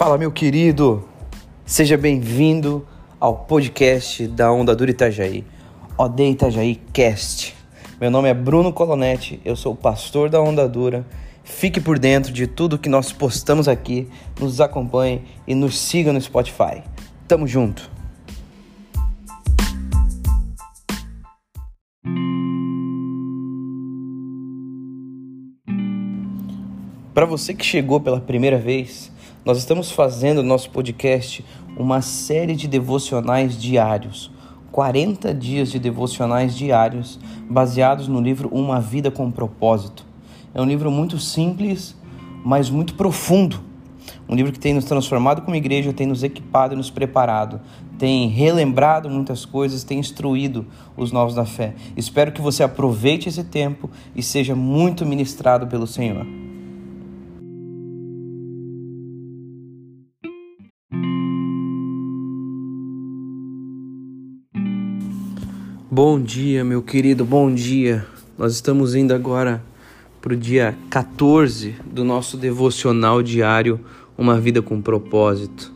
Fala, meu querido! Seja bem-vindo ao podcast da Onda Dura Itajaí, OD Itajaí Cast. Meu nome é Bruno Colonetti, eu sou o pastor da Onda Dura. Fique por dentro de tudo que nós postamos aqui, nos acompanhe e nos siga no Spotify. Tamo junto! Para você que chegou pela primeira vez, nós estamos fazendo no nosso podcast uma série de devocionais diários. 40 dias de devocionais diários baseados no livro Uma Vida com Propósito. É um livro muito simples, mas muito profundo. Um livro que tem nos transformado como igreja, tem nos equipado e nos preparado, tem relembrado muitas coisas, tem instruído os novos da fé. Espero que você aproveite esse tempo e seja muito ministrado pelo Senhor. Bom dia, meu querido, bom dia. Nós estamos indo agora para o dia 14 do nosso devocional diário Uma Vida com Propósito.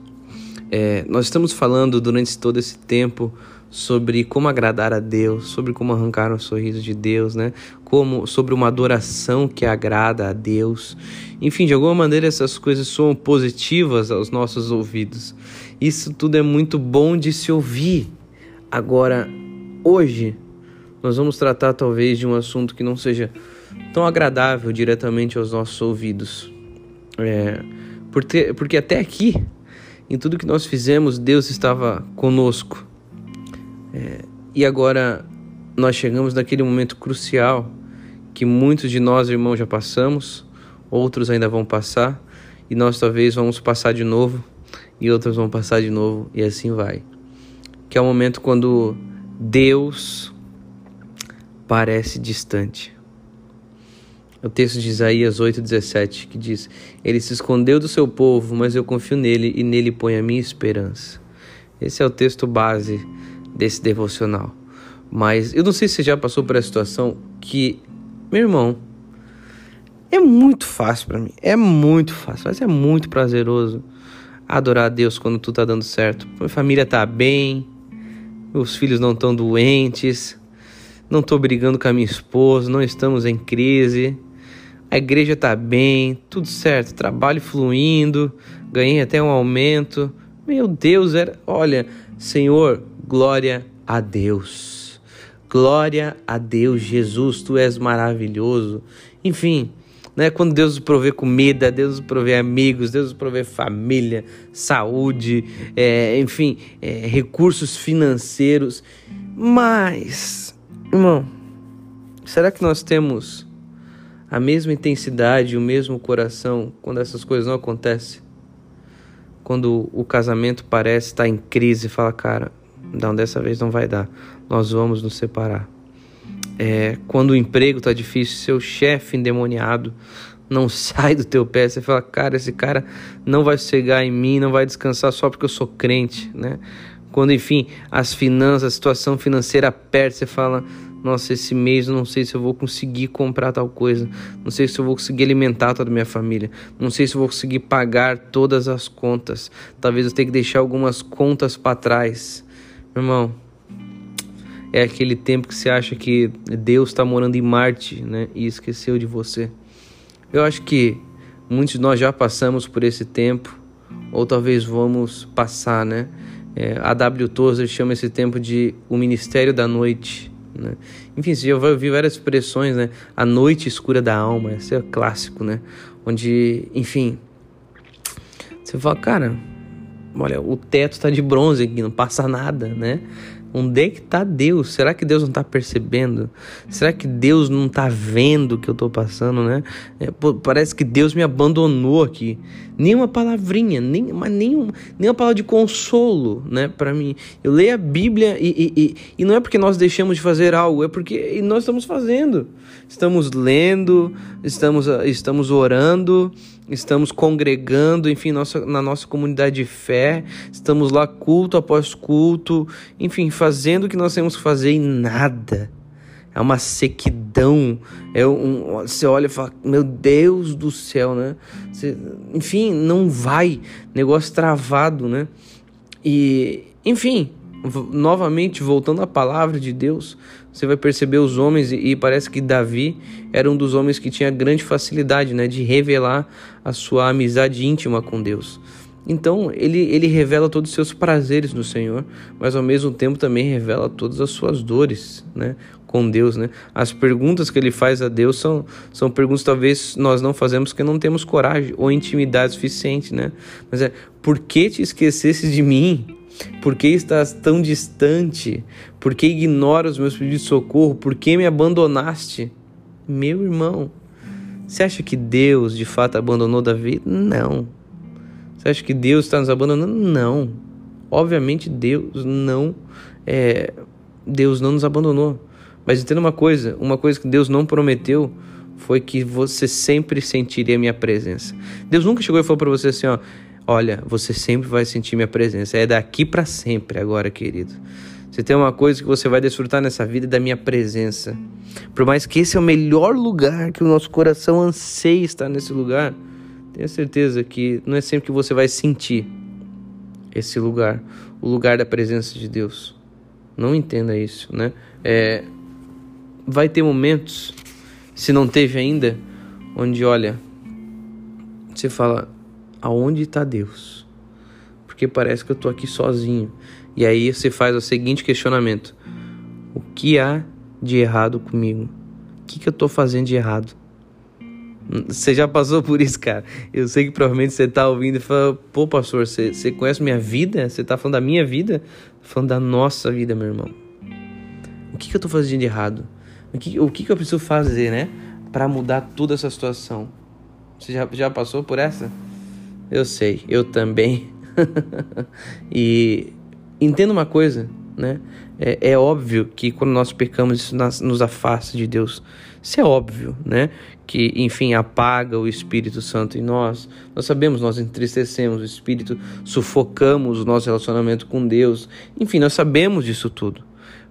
É, nós estamos falando durante todo esse tempo sobre como agradar a Deus, sobre como arrancar o sorriso de Deus, né? Como sobre uma adoração que agrada a Deus. Enfim, de alguma maneira essas coisas são positivas aos nossos ouvidos. Isso tudo é muito bom de se ouvir. Agora, Hoje nós vamos tratar talvez de um assunto que não seja tão agradável diretamente aos nossos ouvidos. É, porque, porque até aqui, em tudo que nós fizemos, Deus estava conosco. É, e agora nós chegamos naquele momento crucial que muitos de nós, irmãos, já passamos, outros ainda vão passar, e nós talvez vamos passar de novo, e outros vão passar de novo, e assim vai. Que é o momento quando Deus parece distante. O texto de Isaías 8,17 que diz: Ele se escondeu do seu povo, mas eu confio nele e nele ponho a minha esperança. Esse é o texto base desse devocional. Mas eu não sei se você já passou por essa situação que, meu irmão, é muito fácil para mim. É muito fácil, mas é muito prazeroso adorar a Deus quando tudo tá dando certo. Minha família tá bem, meus filhos não estão doentes, não estou brigando com a minha esposa, não estamos em crise, a igreja está bem, tudo certo, trabalho fluindo, ganhei até um aumento. Meu Deus, era, olha, Senhor, glória a Deus. Glória a Deus, Jesus, tu és maravilhoso. Enfim, né? Quando Deus nos provê comida, Deus nos provê amigos, Deus nos provê família, saúde, é, enfim, é, recursos financeiros. Mas, irmão, será que nós temos a mesma intensidade, o mesmo coração quando essas coisas não acontecem? Quando o casamento parece estar em crise, fala, cara, não, dessa vez não vai dar, nós vamos nos separar é, quando o emprego tá difícil, seu chefe endemoniado não sai do teu pé, você fala, cara, esse cara não vai chegar em mim, não vai descansar só porque eu sou crente, né? Quando, enfim, as finanças, a situação financeira aperta, você fala, nossa, esse mês eu não sei se eu vou conseguir comprar tal coisa, não sei se eu vou conseguir alimentar toda a minha família, não sei se eu vou conseguir pagar todas as contas, talvez eu tenha que deixar algumas contas para trás. Meu irmão, é aquele tempo que você acha que Deus está morando em Marte, né? E esqueceu de você. Eu acho que muitos de nós já passamos por esse tempo, ou talvez vamos passar, né? É, a W. Tozer chama esse tempo de o ministério da noite. Né? Enfim, você já vai ouvir várias expressões, né? A noite escura da alma, esse é clássico, né? Onde, enfim, você fala, cara, olha, o teto está de bronze aqui, não passa nada, né? Onde é que está Deus? Será que Deus não está percebendo? Será que Deus não está vendo o que eu estou passando, né? É, pô, parece que Deus me abandonou aqui. Nenhuma palavrinha, nem, mas nenhum, nenhuma palavra de consolo, né? Para mim, eu leio a Bíblia e, e, e, e não é porque nós deixamos de fazer algo, é porque nós estamos fazendo. Estamos lendo, estamos, estamos orando, estamos congregando, enfim, nossa, na nossa comunidade de fé, estamos lá culto após culto, enfim, fazendo o que nós temos que fazer e nada. é uma sequidão. É um, você olha e fala, meu Deus do céu, né? Você, enfim, não vai, negócio travado, né? E, enfim, novamente voltando à palavra de Deus, você vai perceber os homens e, parece que Davi era um dos homens que tinha grande facilidade, né, de revelar a sua amizade íntima com Deus. Então, ele, ele revela todos os seus prazeres no Senhor, mas ao mesmo tempo também revela todas as suas dores, né? Com Deus, né? As perguntas que ele faz a Deus são, são perguntas que talvez nós não fazemos porque não temos coragem ou intimidade suficiente, né? Mas é, por que te esquecesse de mim? Por que estás tão distante? Por que ignora os meus pedidos de socorro? Por que me abandonaste? Meu irmão, você acha que Deus de fato abandonou Davi? Não. Você acha que Deus está nos abandonando? Não. Obviamente Deus não é, Deus não nos abandonou. Mas entenda uma coisa, uma coisa que Deus não prometeu foi que você sempre sentiria minha presença. Deus nunca chegou e falou para você assim, ó, olha, você sempre vai sentir minha presença. É daqui para sempre agora, querido. Você tem uma coisa que você vai desfrutar nessa vida é da minha presença. Por mais que esse é o melhor lugar, que o nosso coração anseia estar nesse lugar, Tenha certeza que não é sempre que você vai sentir esse lugar, o lugar da presença de Deus. Não entenda isso, né? É, vai ter momentos, se não teve ainda, onde olha, você fala, aonde está Deus? Porque parece que eu estou aqui sozinho. E aí você faz o seguinte questionamento: o que há de errado comigo? O que, que eu estou fazendo de errado? Você já passou por isso, cara. Eu sei que provavelmente você tá ouvindo e fala, pô, pastor, você, você conhece minha vida? Você tá falando da minha vida? falando da nossa vida, meu irmão. O que, que eu tô fazendo de errado? O que, o que, que eu preciso fazer, né? para mudar toda essa situação? Você já, já passou por essa? Eu sei, eu também. e entenda uma coisa, né? É, é, óbvio que quando nós pecamos, isso nos, nos afasta de Deus. Isso é óbvio, né? Que, enfim, apaga o Espírito Santo em nós. Nós sabemos, nós entristecemos o Espírito, sufocamos o nosso relacionamento com Deus. Enfim, nós sabemos disso tudo.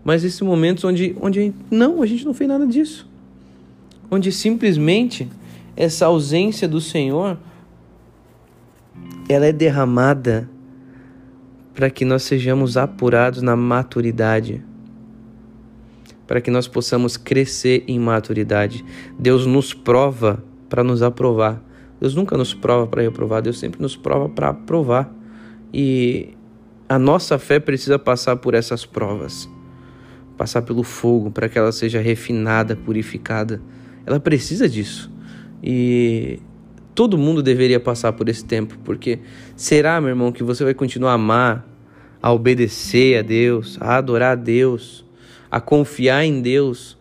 Mas esses momentos onde, onde não, a gente não fez nada disso. Onde simplesmente essa ausência do Senhor ela é derramada para que nós sejamos apurados na maturidade, para que nós possamos crescer em maturidade. Deus nos prova para nos aprovar. Deus nunca nos prova para reprovar, Deus sempre nos prova para aprovar. E a nossa fé precisa passar por essas provas, passar pelo fogo para que ela seja refinada, purificada. Ela precisa disso. E Todo mundo deveria passar por esse tempo, porque será, meu irmão, que você vai continuar a amar, a obedecer a Deus, a adorar a Deus, a confiar em Deus,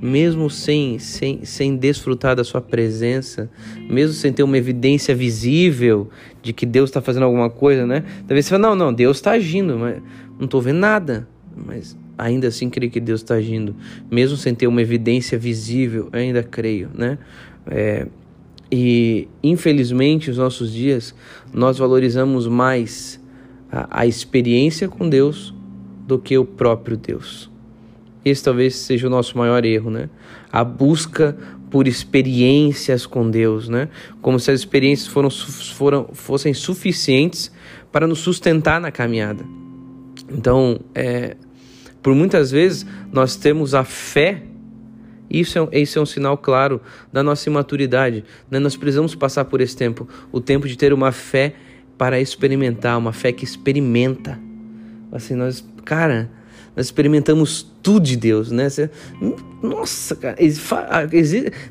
mesmo sem, sem, sem desfrutar da sua presença, mesmo sem ter uma evidência visível de que Deus está fazendo alguma coisa, né? Talvez você fale, não, não, Deus está agindo, mas não estou vendo nada. Mas ainda assim creio que Deus está agindo, mesmo sem ter uma evidência visível, ainda creio, né? É, e infelizmente, nos nossos dias, nós valorizamos mais a, a experiência com Deus do que o próprio Deus. Esse talvez seja o nosso maior erro, né? A busca por experiências com Deus, né? Como se as experiências foram, foram, fossem suficientes para nos sustentar na caminhada. Então, é, por muitas vezes, nós temos a fé isso é, isso é um sinal claro da nossa imaturidade. Né? Nós precisamos passar por esse tempo o tempo de ter uma fé para experimentar, uma fé que experimenta. Assim, nós, cara, nós experimentamos tudo de Deus, né? Você, nossa, cara,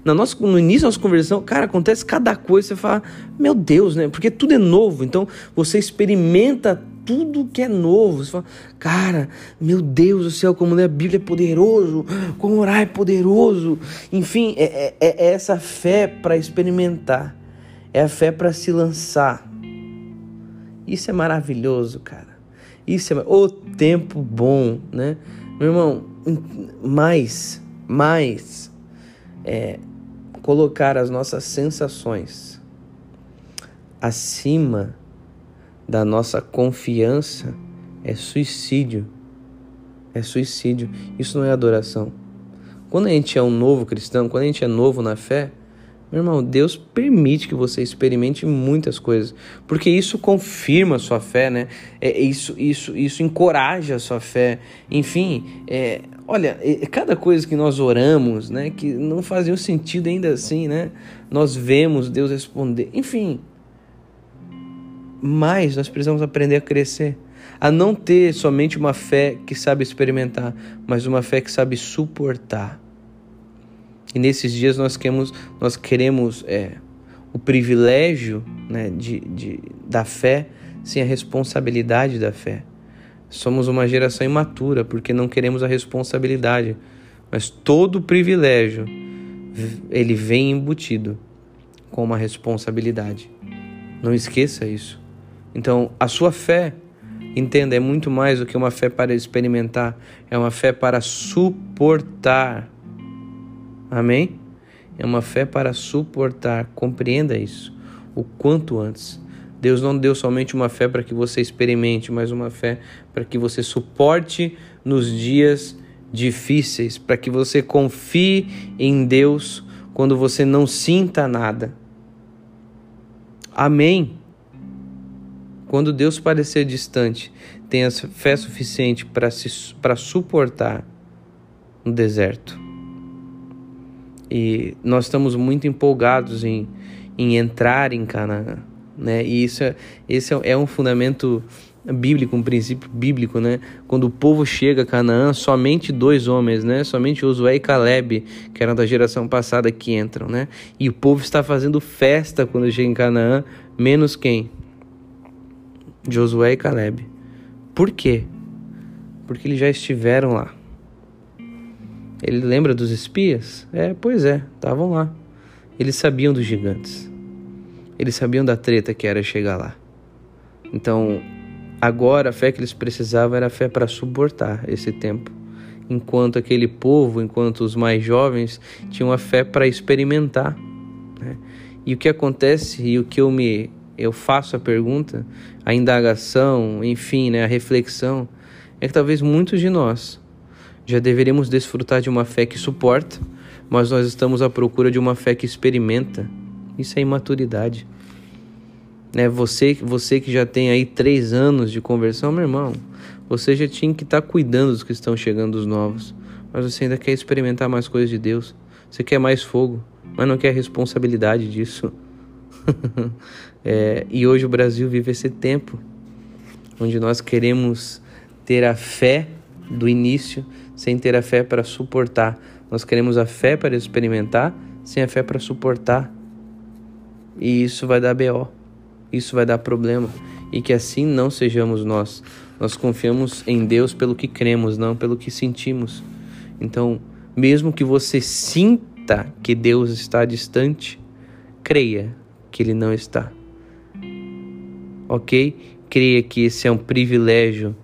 na nossa, no início da nossa conversão, cara, acontece cada coisa, você fala, meu Deus, né? Porque tudo é novo, então você experimenta tudo que é novo. Você fala, cara, meu Deus do céu, como ler a Bíblia é poderoso, como orar é poderoso. Enfim, é, é, é essa fé para experimentar, é a fé para se lançar. Isso é maravilhoso, cara. Isso é o tempo bom, né? Meu irmão, mais, mais é colocar as nossas sensações acima da nossa confiança é suicídio. É suicídio. Isso não é adoração. Quando a gente é um novo cristão, quando a gente é novo na fé, meu irmão, Deus permite que você experimente muitas coisas, porque isso confirma a sua fé, né? É, isso, isso, isso encoraja a sua fé. Enfim, é, olha, é, cada coisa que nós oramos, né, que não fazia sentido ainda assim, né? Nós vemos Deus responder. Enfim, mas nós precisamos aprender a crescer, a não ter somente uma fé que sabe experimentar, mas uma fé que sabe suportar. E nesses dias nós queremos, nós queremos é, o privilégio né, de, de, da fé sem a responsabilidade da fé. Somos uma geração imatura porque não queremos a responsabilidade, mas todo privilégio ele vem embutido com uma responsabilidade. Não esqueça isso. Então, a sua fé, entenda, é muito mais do que uma fé para experimentar, é uma fé para suportar Amém? É uma fé para suportar. Compreenda isso o quanto antes. Deus não deu somente uma fé para que você experimente, mas uma fé para que você suporte nos dias difíceis, para que você confie em Deus quando você não sinta nada. Amém. Quando Deus parecer distante, tenha fé suficiente para suportar no deserto. E nós estamos muito empolgados em, em entrar em Canaã, né? E isso é, esse é, é um fundamento bíblico, um princípio bíblico, né? Quando o povo chega a Canaã, somente dois homens, né? Somente Josué e Caleb, que eram da geração passada, que entram, né? E o povo está fazendo festa quando chega em Canaã, menos quem? Josué e Caleb. Por quê? Porque eles já estiveram lá. Ele lembra dos espias? É, pois é, estavam lá. Eles sabiam dos gigantes. Eles sabiam da treta que era chegar lá. Então, agora a fé que eles precisavam era a fé para suportar esse tempo. Enquanto aquele povo, enquanto os mais jovens, tinham a fé para experimentar. Né? E o que acontece, e o que eu me eu faço a pergunta, a indagação, enfim, né, a reflexão, é que talvez muitos de nós já deveríamos desfrutar de uma fé que suporta, mas nós estamos à procura de uma fé que experimenta. Isso é imaturidade. Né? Você, você que já tem aí três anos de conversão, meu irmão, você já tinha que estar tá cuidando dos que estão chegando os novos. Mas você ainda quer experimentar mais coisas de Deus. Você quer mais fogo, mas não quer responsabilidade disso. é, e hoje o Brasil vive esse tempo onde nós queremos ter a fé do início sem ter a fé para suportar. Nós queremos a fé para experimentar, sem a fé para suportar. E isso vai dar BO. Isso vai dar problema. E que assim não sejamos nós. Nós confiamos em Deus pelo que cremos, não pelo que sentimos. Então, mesmo que você sinta que Deus está distante, creia que Ele não está. Ok? Creia que esse é um privilégio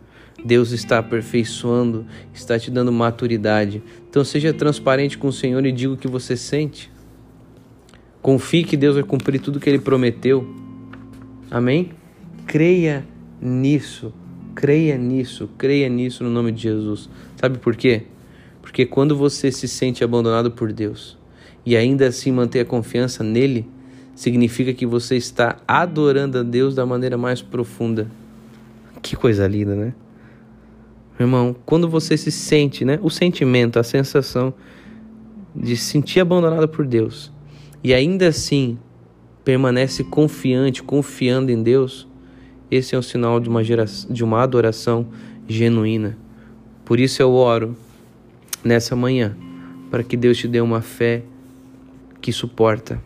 Deus está aperfeiçoando, está te dando maturidade. Então seja transparente com o Senhor e diga o que você sente. Confie que Deus vai cumprir tudo que ele prometeu. Amém? Creia nisso. Creia nisso. Creia nisso no nome de Jesus. Sabe por quê? Porque quando você se sente abandonado por Deus e ainda assim manter a confiança nele, significa que você está adorando a Deus da maneira mais profunda. Que coisa linda, né? irmão, quando você se sente, né, o sentimento, a sensação de se sentir abandonado por Deus e ainda assim permanece confiante, confiando em Deus, esse é um sinal de uma, geração, de uma adoração genuína. Por isso eu oro nessa manhã, para que Deus te dê uma fé que suporta,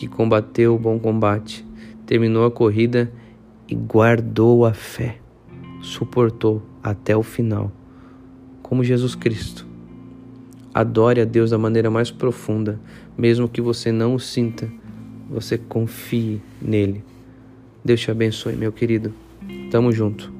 que combateu o bom combate, terminou a corrida e guardou a fé, suportou até o final, como Jesus Cristo. Adore a Deus da maneira mais profunda, mesmo que você não o sinta, você confie nele. Deus te abençoe, meu querido. Tamo junto.